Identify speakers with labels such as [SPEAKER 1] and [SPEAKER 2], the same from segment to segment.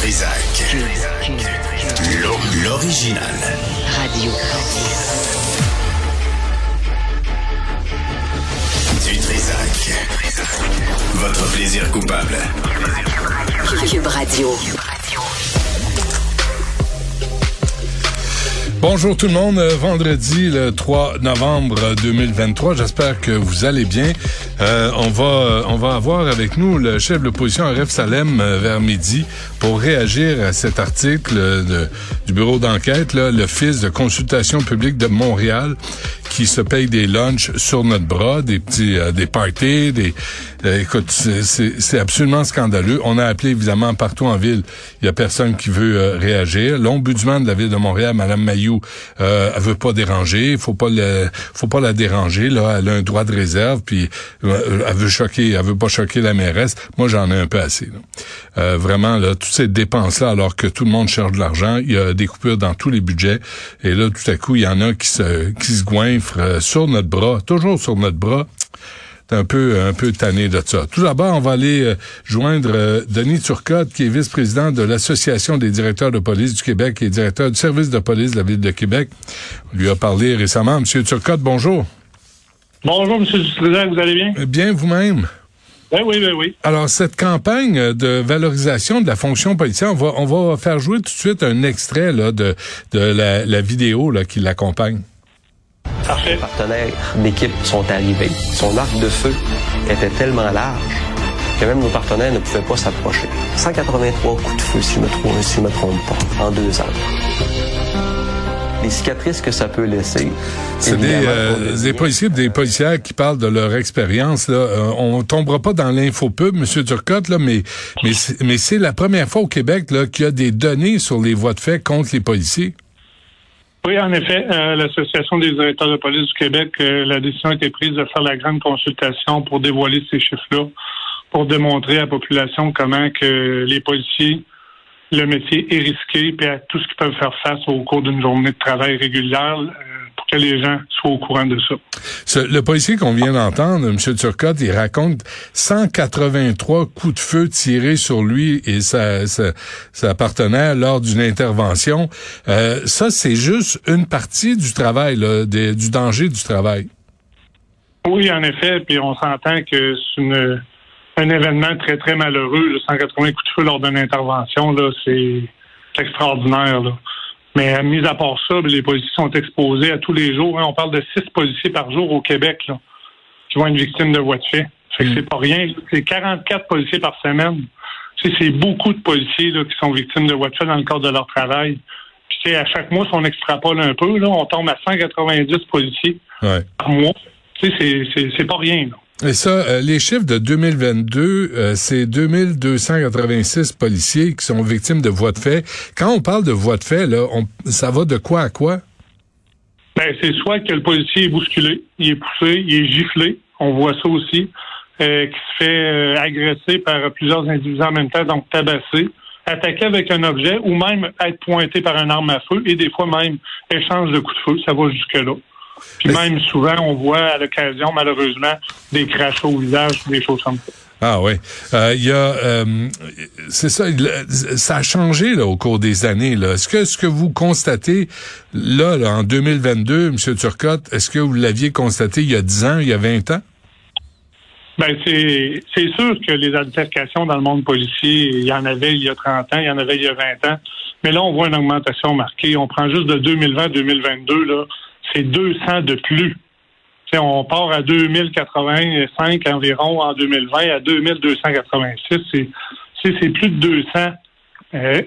[SPEAKER 1] Trisac. L'original.
[SPEAKER 2] Radio.
[SPEAKER 1] Du Trisac. Votre plaisir coupable.
[SPEAKER 2] Cube Radio.
[SPEAKER 3] Bonjour tout le monde, Euh, vendredi le 3 novembre 2023, j'espère que vous allez bien. Euh, on va on va avoir avec nous le chef de l'opposition Aref Salem euh, vers midi pour réagir à cet article euh, de- du bureau d'enquête, l'Office de consultation publique de Montréal qui se paye des lunchs sur notre bras, des petits des parties, des euh, écoute, c'est- absolument scandaleux. On a appelé évidemment partout en ville, il y a personne qui veut euh, réagir. L'ombudsman de la ville de Montréal, Madame Mayou, euh, elle veut pas déranger, faut pas le, faut pas la déranger là, elle a un droit de réserve puis euh, elle veut choquer, elle veut pas choquer la mairesse. Moi j'en ai un peu assez. là. Vraiment là, toutes ces dépenses là alors que tout le monde cherche de l'argent, il y a des coupures dans tous les budgets et là tout à coup, il y en a qui se qui se goinfrent sur notre bras, toujours sur notre bras. T'es un peu un peu tanné de ça. Tout d'abord, on va aller euh, joindre euh, Denis Turcotte, qui est vice-président de l'Association des directeurs de police du Québec et directeur du service de police de la ville de Québec. On lui a parlé récemment. Monsieur Turcotte, bonjour.
[SPEAKER 4] Bonjour, M. Dutrisac, vous allez bien?
[SPEAKER 3] Euh, Bien vous-même?
[SPEAKER 4] Oui, oui, oui, oui.
[SPEAKER 3] Alors, cette campagne de valorisation de la fonction policière, on va, on va faire jouer tout de suite un extrait là, de, de la, la vidéo là, qui l'accompagne.
[SPEAKER 4] Parfait.
[SPEAKER 5] Les partenaires d'équipe sont arrivés. Son arc de feu était tellement large que même nos partenaires ne pouvaient pas s'approcher. 183 coups de feu, si je me trompe, si je me trompe pas, en deux ans. Les cicatrices que ça peut laisser.
[SPEAKER 3] C'est des, euh, des policiers, des policières qui parlent de leur expérience. Là, Euh, on tombera pas dans l'infopub, Monsieur Turcotte, là, mais mais c'est- mais c'est la première fois au Québec là qu'il y a des données sur les voies de fait contre les policiers.
[SPEAKER 4] Oui, en effet, euh, l'Association des directeurs de police du Québec, euh, la décision a été prise de faire la grande consultation pour dévoiler ces chiffres-là, pour démontrer à la population comment que les policiers, le métier est risqué, puis à tout ce qu'ils peuvent faire face au cours d'une journée de travail régulière, euh, que les gens soient au courant de ça.
[SPEAKER 3] Ce- le policier qu'on vient d'entendre, M. Turcotte, il raconte 183 coups de feu tirés sur lui et sa, sa, sa partenaire lors d'une intervention. Euh, ça, c'est juste une partie du travail, là, des- du danger du travail.
[SPEAKER 4] Oui, en effet, puis on s'entend que c'est une- un événement très, très malheureux. Le 180 coups de feu lors d'une intervention, là, c'est c'est extraordinaire. Là. Mais euh, mis à part ça, les policiers sont exposés à tous les jours. hein. on parle de six policiers par jour au Québec là, qui vont être victimes de voies de fait. Fait que c'est pas rien. C'est 44 policiers par semaine. C'est beaucoup de policiers là, qui sont victimes de voies de fait dans le cadre de leur travail. Puis à chaque mois, si on extrapole un peu, là, on tombe à 190 policiers
[SPEAKER 3] Ouais.
[SPEAKER 4] par mois. C'est pas rien. Là.
[SPEAKER 3] Et ça, euh, les chiffres de 2022, euh, c'est 2286 policiers qui sont victimes de voies de fait. Quand on parle de voies de fait, là, on, ça va de quoi à quoi?
[SPEAKER 4] Ben, c'est soit que le policier est bousculé, il est poussé, il est giflé, on voit ça aussi, euh, qui se fait euh, agresser par plusieurs individus en même temps, donc tabassé, attaqué avec un objet ou même être pointé par une arme à feu et des fois même échange de coups de feu, ça va jusque-là. Puis même souvent, on voit à l'occasion, malheureusement, des crachats au visage, des choses comme ça.
[SPEAKER 3] Ah oui. Euh, Il y a, euh, c'est ça, ça a changé là, au cours des années. Là. Est-ce que ce que vous constatez là, là, en 2022, M. Turcotte, est-ce que vous l'aviez constaté il y a 10 ans, il y a 20 ans?
[SPEAKER 4] Ben, c'est, c'est sûr que les altercations dans le monde policier, il y en avait il y a 30 ans, il y en avait il y a 20 ans. Mais là, on voit une augmentation marquée. On prend juste de 2020 à 2022, là, c'est 200 de plus. Tu sais, on part à 2085 environ en 2020 à 2286. C'est, plus de 200 euh,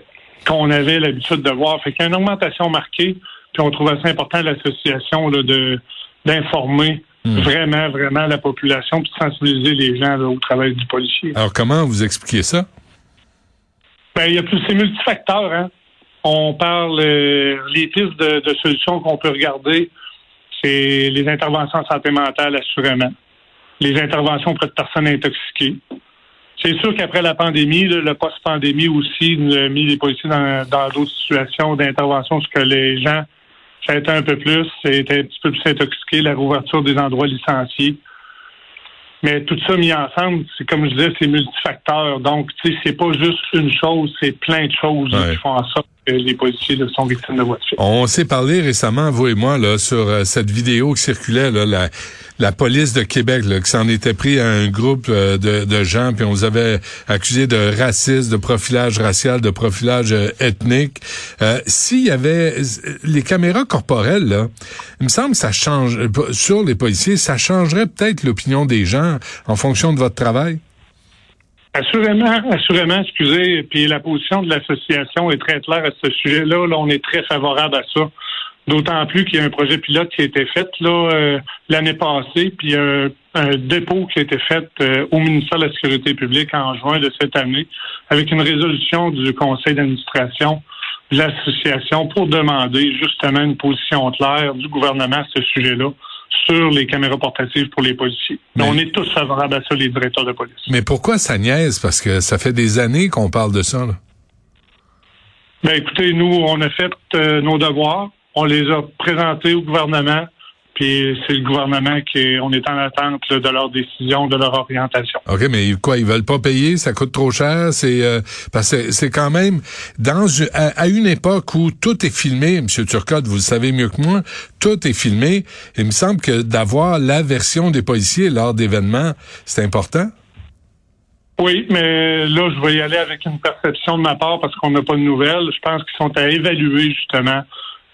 [SPEAKER 4] qu'on avait l'habitude de voir. Fait qu'il y a une augmentation marquée. Puis on trouve assez important l'association de, d'informer vraiment, vraiment la population puis de sensibiliser les gens là, au travail du policier.
[SPEAKER 3] Alors, comment vous expliquez ça?
[SPEAKER 4] Ben, il y a plus, c'est multifacteur, hein. On parle, euh, les pistes de, de solutions qu'on peut regarder, c'est les interventions en santé mentale, assurément. Les interventions auprès de personnes intoxiquées. C'est sûr qu'après la pandémie, là, le post-pandémie aussi nous a mis les policiers dans dans d'autres situations d'intervention, ce que les gens, été un peu plus, c'était un petit peu plus intoxiqué, la rouverture des endroits licenciés. Mais tout ça mis ensemble, c'est comme je disais, c'est multifacteur. Donc, tu sais, c'est pas juste une chose, c'est plein de choses
[SPEAKER 3] Ouais.
[SPEAKER 4] qui font en sorte
[SPEAKER 3] On s'est parlé récemment, vous et moi, là, sur euh, cette vidéo qui circulait, la, police de Québec, là, qui s'en était pris à un groupe euh, de, gens, puis on vous avait accusé de racisme, de profilage racial, de profilage euh, ethnique. S'il y avait les caméras corporelles, là, il me semble que ça change sur les policiers, ça changerait peut-être l'opinion des gens en fonction de votre travail?
[SPEAKER 4] Assurément, assurément, excusez. Puis la position de l'association est très claire à ce sujet-là. Là, on est très favorable à ça. D'autant plus qu'il y a un projet pilote qui a été fait là euh, l'année passée, puis un, un dépôt qui a été fait euh, au ministère de la Sécurité publique en juin de cette année, avec une résolution du conseil d'administration de l'association pour demander justement une position claire du gouvernement à ce sujet-là sur les caméras portatives pour les policiers.
[SPEAKER 3] Mais-
[SPEAKER 4] On est tous favorables à ça, les directeurs de police.
[SPEAKER 3] Mais pourquoi ça niaise? Parce que ça fait des années qu'on parle de ça. Là.
[SPEAKER 4] Ben écoutez, nous, on a fait euh, nos devoirs, on les a présentés au gouvernement, puis c'est le gouvernement qui est, on est en attente là, de leur décision, de leur orientation.
[SPEAKER 3] OK, mais quoi, ils veulent pas payer, ça coûte trop cher, c'est euh, parce que c'est quand même dans une- à, à une époque où tout est filmé, monsieur Turcotte, vous le savez mieux que moi, tout est filmé. Il me semble que d'avoir la version des policiers lors d'événements, c'est important.
[SPEAKER 4] Oui, mais là, je vais y aller avec une perception de ma part parce qu'on n'a pas de nouvelles. Je pense qu'ils sont à évaluer justement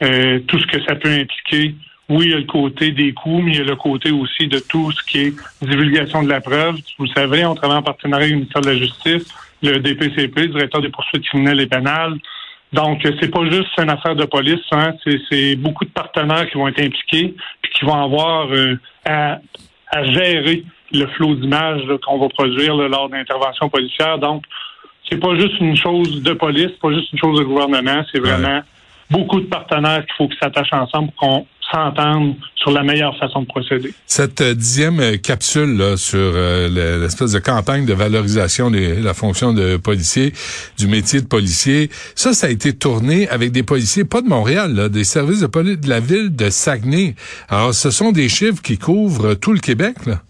[SPEAKER 4] euh, tout ce que ça peut impliquer. Oui, il y a le côté des coûts, mais il y a le côté aussi de tout ce qui est divulgation de la preuve. Vous le savez, on travaille en partenariat avec le ministère de la Justice, le DPCP, le directeur des poursuites criminelles et pénales. Donc, c'est pas juste une affaire de police, hein. c'est, beaucoup de partenaires qui vont être impliqués puis qui vont avoir euh, à, à gérer le flot d'images qu'on va produire là, lors d'interventions policières. Donc, c'est pas juste une chose de police, pas juste une chose de gouvernement, c'est vraiment beaucoup de partenaires qu'il faut qu'ils s'attachent ensemble pour qu'on s'entende sur la meilleure façon de procéder.
[SPEAKER 3] Cette euh, dixième euh, capsule là, sur euh, le- l'espèce de campagne de valorisation de la fonction de policier, du métier de policier, ça, ça a été tourné avec des policiers, pas de Montréal, là, des services de police de la ville de Saguenay. Alors, ce sont des chiffres qui couvrent tout le Québec. Là.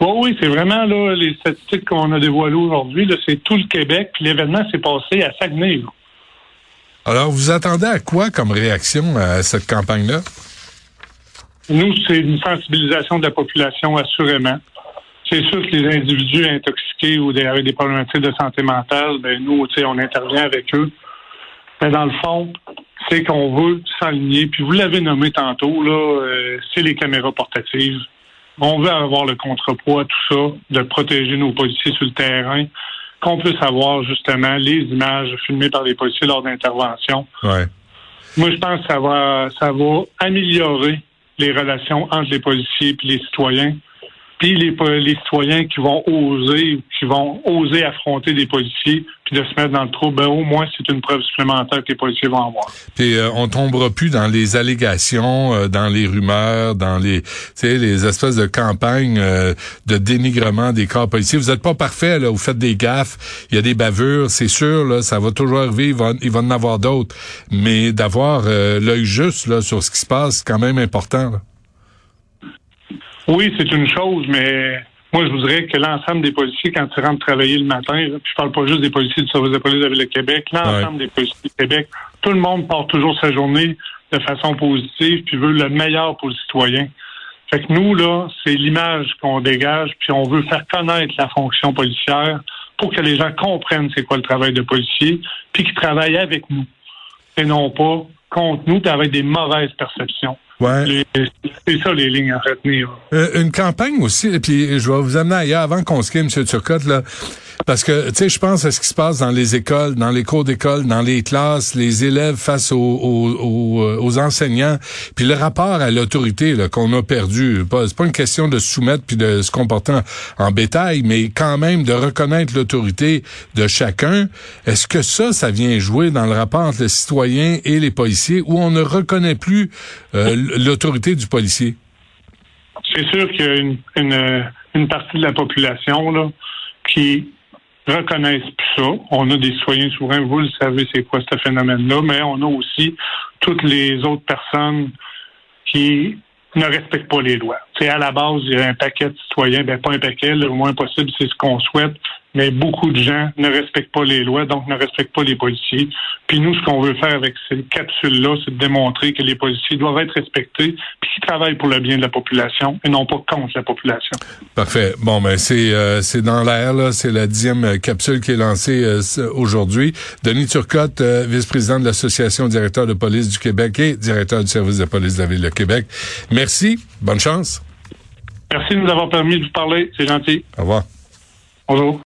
[SPEAKER 4] Bon, oui, c'est vraiment là les statistiques qu'on a dévoilées aujourd'hui. là, C'est tout le Québec. Puis l'événement s'est passé à Saguenay. là.
[SPEAKER 3] Alors, vous attendez à quoi comme réaction à cette campagne-là?
[SPEAKER 4] Nous, c'est une sensibilisation de la population, assurément. C'est sûr que les individus intoxiqués ou des, avec des problématiques de santé mentale, ben nous, tu sais, on intervient avec eux. Mais dans le fond, c'est qu'on veut s'aligner. Puis vous l'avez nommé tantôt, là, euh, c'est les caméras portatives. On veut avoir le contrepoids, tout ça, de protéger nos policiers sur le terrain, qu'on puisse avoir justement les images filmées par les policiers lors d'interventions.
[SPEAKER 3] Ouais.
[SPEAKER 4] Moi, je pense que ça va, ça va améliorer les relations entre les policiers et les citoyens. Puis les, citoyens qui vont oser, qui vont oser affronter des policiers, puis de se mettre dans le trou, ben au moins c'est une preuve supplémentaire que les policiers vont avoir.
[SPEAKER 3] Puis euh, on tombera plus dans les allégations, euh, dans les rumeurs, dans les, les espèces de campagnes euh, de dénigrement des corps policiers. Vous êtes pas parfait là, vous faites des gaffes, il y a des bavures, c'est sûr là, ça va toujours arriver, il va, il en avoir d'autres, mais d'avoir euh, l'œil juste là sur ce qui se passe, c'est quand même important.
[SPEAKER 4] Oui, c'est une chose, mais moi, je voudrais que l'ensemble des policiers, quand ils rentrent travailler le matin, puis je parle pas juste des policiers du service de police de la Ville de Québec, l'ensemble des policiers du Québec, tout le monde part toujours sa journée de façon positive, puis veut le meilleur pour le citoyen. Fait que nous, là, c'est l'image qu'on dégage, puis on veut faire connaître la fonction policière pour que les gens comprennent c'est quoi le travail de policier, puis qu'ils travaillent avec nous, et non pas contre nous, puis avec des mauvaises perceptions.
[SPEAKER 3] Ouais.
[SPEAKER 4] C'est ça les lignes à retenir.
[SPEAKER 3] Euh, une campagne aussi, et puis je vais vous amener ailleurs avant qu'on se quitte, M. Turcotte, là. Parce que, tu sais, je pense à ce qui se passe dans les écoles, dans les cours d'école, dans les classes, les élèves face aux, aux, aux, euh, enseignants, puis le rapport à l'autorité qu'on a perdu. C'est pas une question de se soumettre puis de se comporter en, en bétail, mais quand même de reconnaître l'autorité de chacun. Est-ce que ça, ça vient jouer dans le rapport entre le citoyen et les policiers, où on ne reconnaît plus euh, l'autorité du policier?
[SPEAKER 4] C'est sûr qu'il y a une, une, une partie de la population là, qui reconnaissent plus ça. On a des citoyens souverains, vous le savez, c'est quoi ce phénomène-là, mais on a aussi toutes les autres personnes qui ne respectent pas les lois. C'est à la base, il y a un paquet de citoyens, ben pas un paquet, le moins possible, c'est ce qu'on souhaite, mais beaucoup de gens ne respectent pas les lois, donc ne respectent pas les policiers. Puis nous, ce qu'on veut faire avec ces capsules-là, c'est de démontrer que les policiers doivent être respectés, puis qu'ils travaillent pour le bien de la population et non pas contre la population.
[SPEAKER 3] Parfait. Bon, ben c'est euh, c'est dans l'air là. C'est la dixième capsule qui est lancée euh, aujourd'hui. Denis Turcotte, euh, vice-président de l'association directeur de police du Québec et directeur du service de police de la ville de Québec. Merci. Bonne chance.
[SPEAKER 4] Merci de nous avoir permis de vous parler. C'est gentil.
[SPEAKER 3] Au revoir.
[SPEAKER 4] Bonjour.